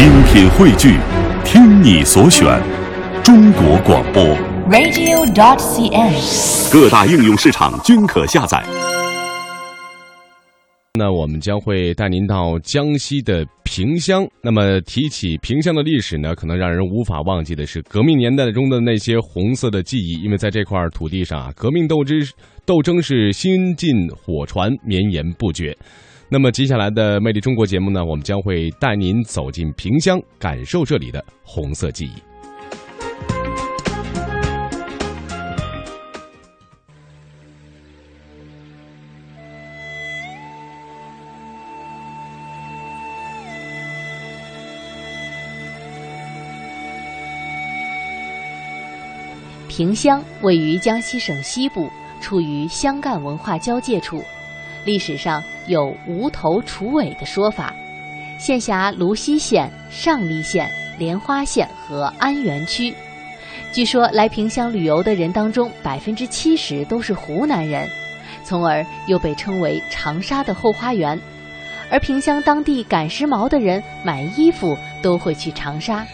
精品汇聚，听你所选，中国广播。radio.dot.cn，。各大应用市场均可下载。那我们将会带您到江西的萍乡。那么提起萍乡的历史呢，可能让人无法忘记的是革命年代中的那些红色的记忆，因为在这块土地上啊，革命斗争斗争是新近火传，绵延不绝。那么接下来的《魅力中国》节目呢，我们将会带您走进萍乡，感受这里的红色记忆。萍乡位于江西省西部，处于湘赣文化交界处，历史上有“无头楚尾”的说法，县辖泸溪县、上栗县、莲花县和安源区。据说来萍乡旅游的人当中，百分之七十都是湖南人，从而又被称为长沙的后花园。而萍乡当地赶时髦的人买衣服都会去长沙。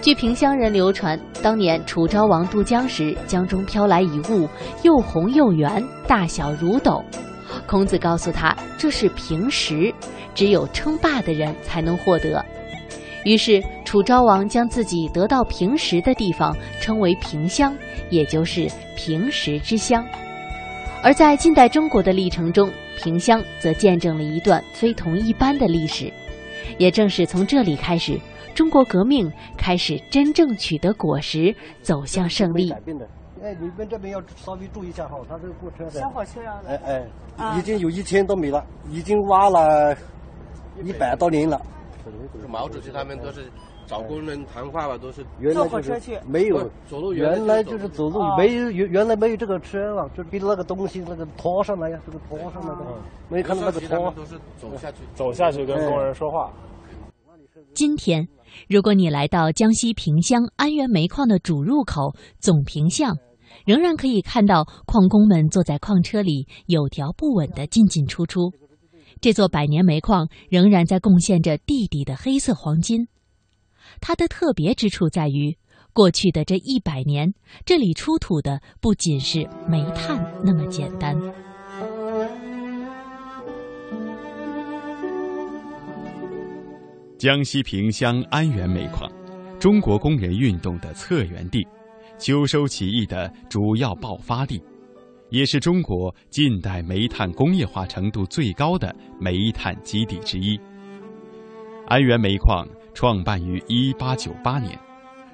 据萍乡人流传，当年楚昭王渡江时，江中飘来一物，又红又圆，大小如斗。孔子告诉他这是平石，只有称霸的人才能获得。于是楚昭王将自己得到平石的地方称为平乡，也就是平石之乡。而在近代中国的历程中，平乡则见证了一段非同一般的历史。也正是从这里开始。中国革命开始真正取得果实，走向胜利。哎，你们这边要稍微注意一下哈，它这个过车的。小火车啊。哎哎，啊、已经有一千多米了，已经挖了一百多年了。毛主席他们都是找工人谈话吧，都是坐火车去，没有走路。原来就是走路，没有原原来没有这个车了，就比那个东西那个拖上来呀，这个拖上来的，没看到那个拖。都是走下去，走下去跟工人说话。今天，如果你来到江西萍乡安源煤矿的主入口总坪巷，仍然可以看到矿工们坐在矿车里有条不紊地进进出出。这座百年煤矿仍然在贡献着地底的黑色黄金。它的特别之处在于，过去的这一百年，这里出土的不仅是煤炭那么简单。江西萍乡安源煤矿，中国工人运动的策源地，秋收起义的主要爆发地，也是中国近代煤炭工业化程度最高的煤炭基地之一。安源煤矿创办于1898年，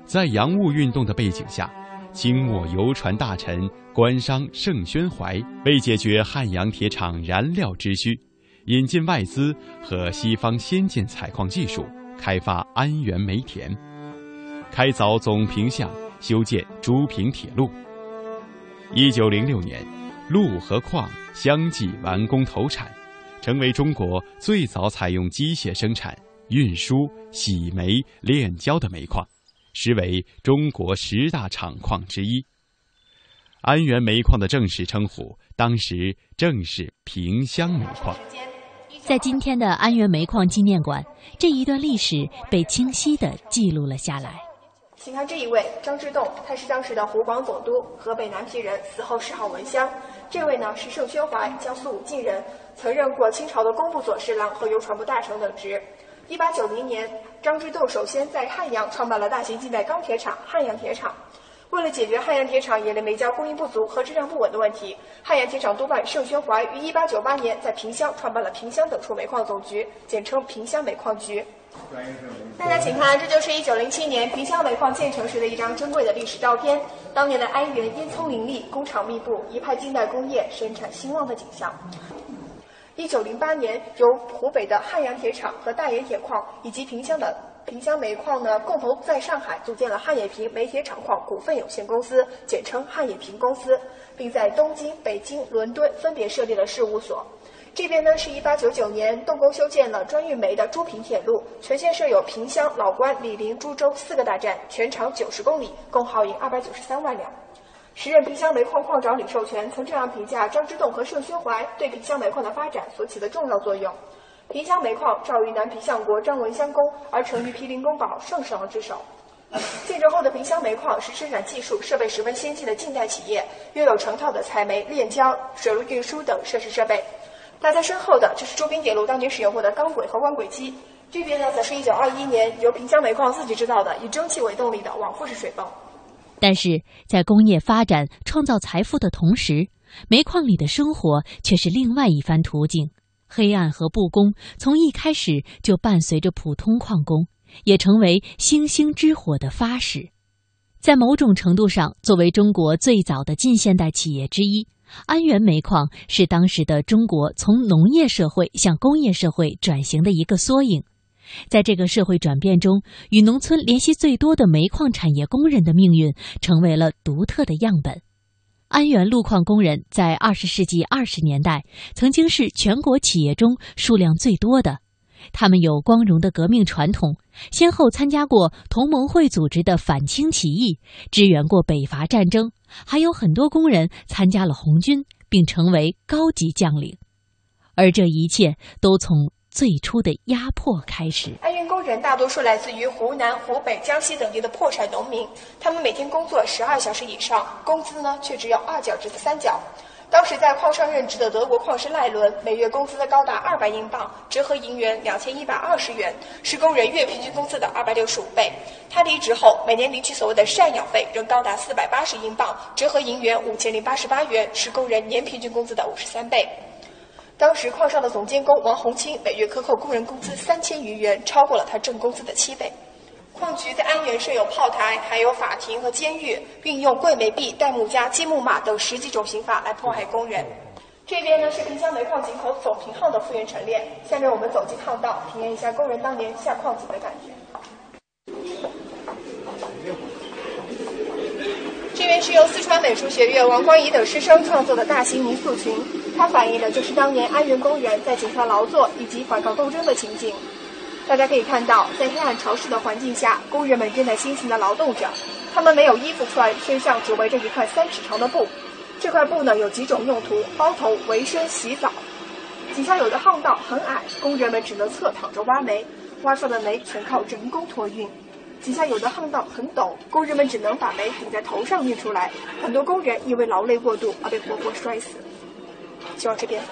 在洋务运动的背景下，清末邮传大臣官商盛宣怀为解决汉阳铁厂燃料之需。引进外资和西方先进采矿技术，开发安源煤田，开凿总坪巷，修建诸平铁路。一九零六年，路和矿相继完工投产，成为中国最早采用机械生产、运输、洗煤、炼焦的煤矿，实为中国十大厂矿之一。安源煤矿的正式称呼，当时正是萍乡煤矿。在今天的安源煤矿纪念馆，这一段历史被清晰地记录了下来。请看这一位张之洞，他是当时的湖广总督，河北南皮人，死后谥号文襄。这位呢是盛宣怀，江苏武进人，曾任过清朝的工部左侍郎和邮传部大臣等职。一八九零年，张之洞首先在汉阳创办了大型近代钢铁厂汉阳铁厂。为了解决汉阳铁厂冶炼煤焦供应不足和质量不稳的问题，汉阳铁厂督办盛宣怀于1898年在萍乡创办了萍乡等处煤矿总局，简称萍乡煤矿局。大家请看，这就是1907年萍乡煤矿建成时的一张珍贵的历史照片。当年的安源烟囱林立，工厂密布，一派近代工业生产兴旺的景象。1908年，由湖北的汉阳铁厂和大冶铁矿以及萍乡的萍乡煤矿呢，共同在上海组建了汉冶萍煤铁厂矿股份有限公司，简称汉冶萍公司，并在东京、北京、伦敦分别设立了事务所。这边呢是1899年动工修建了专运煤的诸平铁路，全线设有萍乡、老关、醴陵、株洲四个大站，全长90公里，共耗银293万两。时任萍乡煤矿矿长李寿全曾这样评价张之洞和盛宣怀对萍乡煤矿的发展所起的重要作用。萍乡煤矿肇于南皮相国张文襄公，而成于毗陵公堡盛世郎之手。建成后的萍乡煤矿是生产技术设备十分先进的近代企业，拥有成套的采煤、炼焦、水路运输等设施设备。大家身后的就是周滨铁路当年使用过的钢轨和弯轨机。这边呢，则是一九二一年由萍乡煤矿自己制造的以蒸汽为动力的往复式水泵。但是在工业发展、创造财富的同时，煤矿里的生活却是另外一番途径。黑暗和不公从一开始就伴随着普通矿工，也成为星星之火的发始。在某种程度上，作为中国最早的近现代企业之一，安源煤矿是当时的中国从农业社会向工业社会转型的一个缩影。在这个社会转变中，与农村联系最多的煤矿产业工人的命运成为了独特的样本。安源路矿工人在二十世纪二十年代曾经是全国企业中数量最多的，他们有光荣的革命传统，先后参加过同盟会组织的反清起义，支援过北伐战争，还有很多工人参加了红军，并成为高级将领。而这一切都从。最初的压迫开始。安源工人大多数来自于湖南、湖北、江西等地的破产农民，他们每天工作十二小时以上，工资呢却只有二角至三角。当时在矿上任职的德国矿师赖伦，每月工资高达二百英镑，折合银元两千一百二十元，是工人月平均工资的二百六十五倍。他离职后，每年领取所谓的赡养费，仍高达四百八十英镑，折合银元五千零八十八元，是工人年平均工资的五十三倍。当时矿上的总监工王洪清每月克扣工人工资三千余元，超过了他挣工资的七倍。矿局在安源设有炮台，还有法庭和监狱，运用跪煤币、戴木枷、积木马等十几种刑罚来迫害工人。这边呢是萍乡煤矿井口总平号的复原陈列。下面我们走进巷道，体验一下工人当年下矿井的感觉。这边是由四川美术学院王光仪等师生创作的大型泥塑群。它反映的就是当年安源工人在井上劳作以及反抗斗争的情景。大家可以看到，在黑暗潮湿的环境下，工人们正在辛勤地劳动着。他们没有衣服穿，身上只围着一块三尺长的布。这块布呢有几种用途：包头、围身、洗澡。井下有的巷道很矮，工人们只能侧躺着挖煤，挖出的煤全靠人工托运。井下有的巷道很陡，工人们只能把煤顶在头上运出来。很多工人因为劳累过度而被活活摔死。就往这边。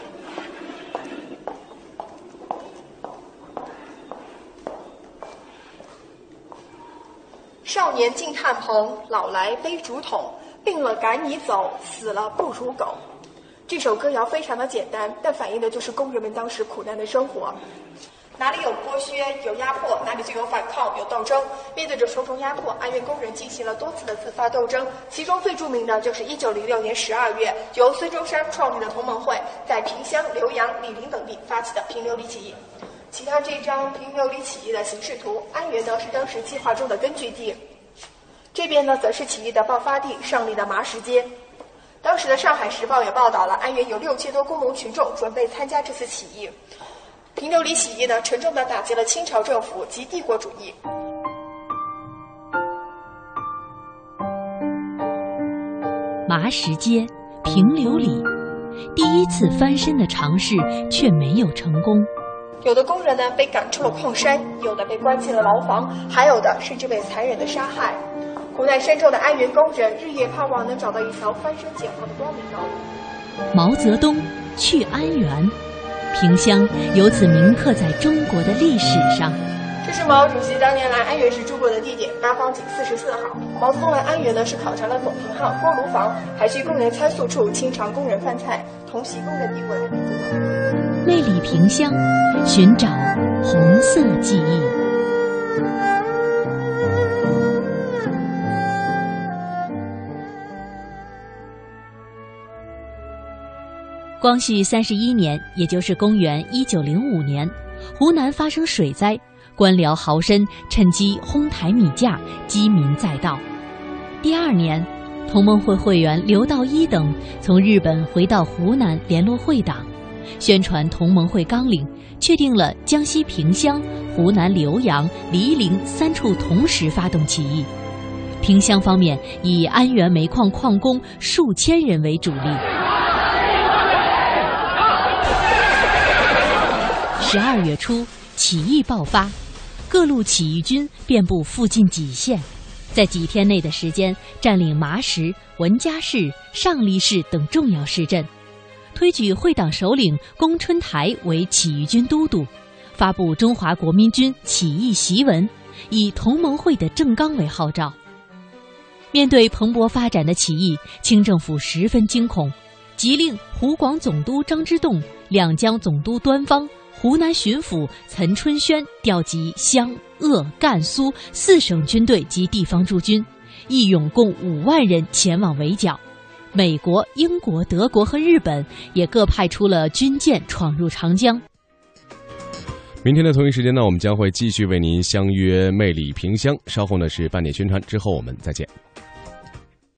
少年进炭棚，老来背竹筒，病了赶你走，死了不如狗。这首歌谣非常的简单，但反映的就是工人们当时苦难的生活。哪里有剥削、有压迫，哪里就有反抗、有斗争。面对着重重压迫，安源工人进行了多次的自发斗争。其中最著名的就是1906年12月，由孙中山创立的同盟会，在萍乡、浏阳、醴陵等地发起的平流里起义。请看这张平流里起义的形势图，安源呢是当时计划中的根据地，这边呢则是起义的爆发地上立的麻石街。当时的《上海时报》也报道了，安源有六千多工农群众准备参加这次起义。平流里起义呢，沉重地打击了清朝政府及帝国主义。麻石街，平流里，第一次翻身的尝试却没有成功。有的工人呢被赶出了矿山，有的被关进了牢房，还有的甚至被残忍的杀害。苦难深重的安源工人日夜盼望能找到一条翻身解放的光明道路。毛泽东去安源。萍乡由此铭刻在中国的历史上。这是毛主席当年来安源时住过的地点，八方井四十四号。毛泽东来安源呢，是考察了总平号、锅炉房，还去工人餐宿处清偿工人饭菜，同席工人递过。魅力萍乡，寻找红色记忆。光绪三十一年，也就是公元一九零五年，湖南发生水灾，官僚豪绅趁机哄抬米价，饥民载道。第二年，同盟会会员刘道一等从日本回到湖南联络会党，宣传同盟会纲领，确定了江西萍乡、湖南浏阳、黎陵三处同时发动起义。萍乡方面以安源煤矿矿工数千人为主力。十二月初，起义爆发，各路起义军遍布附近几县，在几天内的时间，占领麻石、文家市、上栗市等重要市镇，推举会党首领龚春台为起义军都督，发布中华国民军起义檄文，以同盟会的正纲为号召。面对蓬勃发展的起义，清政府十分惊恐，急令湖广总督张之洞、两江总督端方、湖南巡抚岑春轩调集湘、鄂、赣、苏四省军队及地方驻军，义勇共五万人前往围剿。美国、英国、德国和日本也各派出了军舰闯入长江。明天的同一时间呢，我们将会继续为您相约《魅力萍乡》。稍后呢是半点宣传，之后我们再见。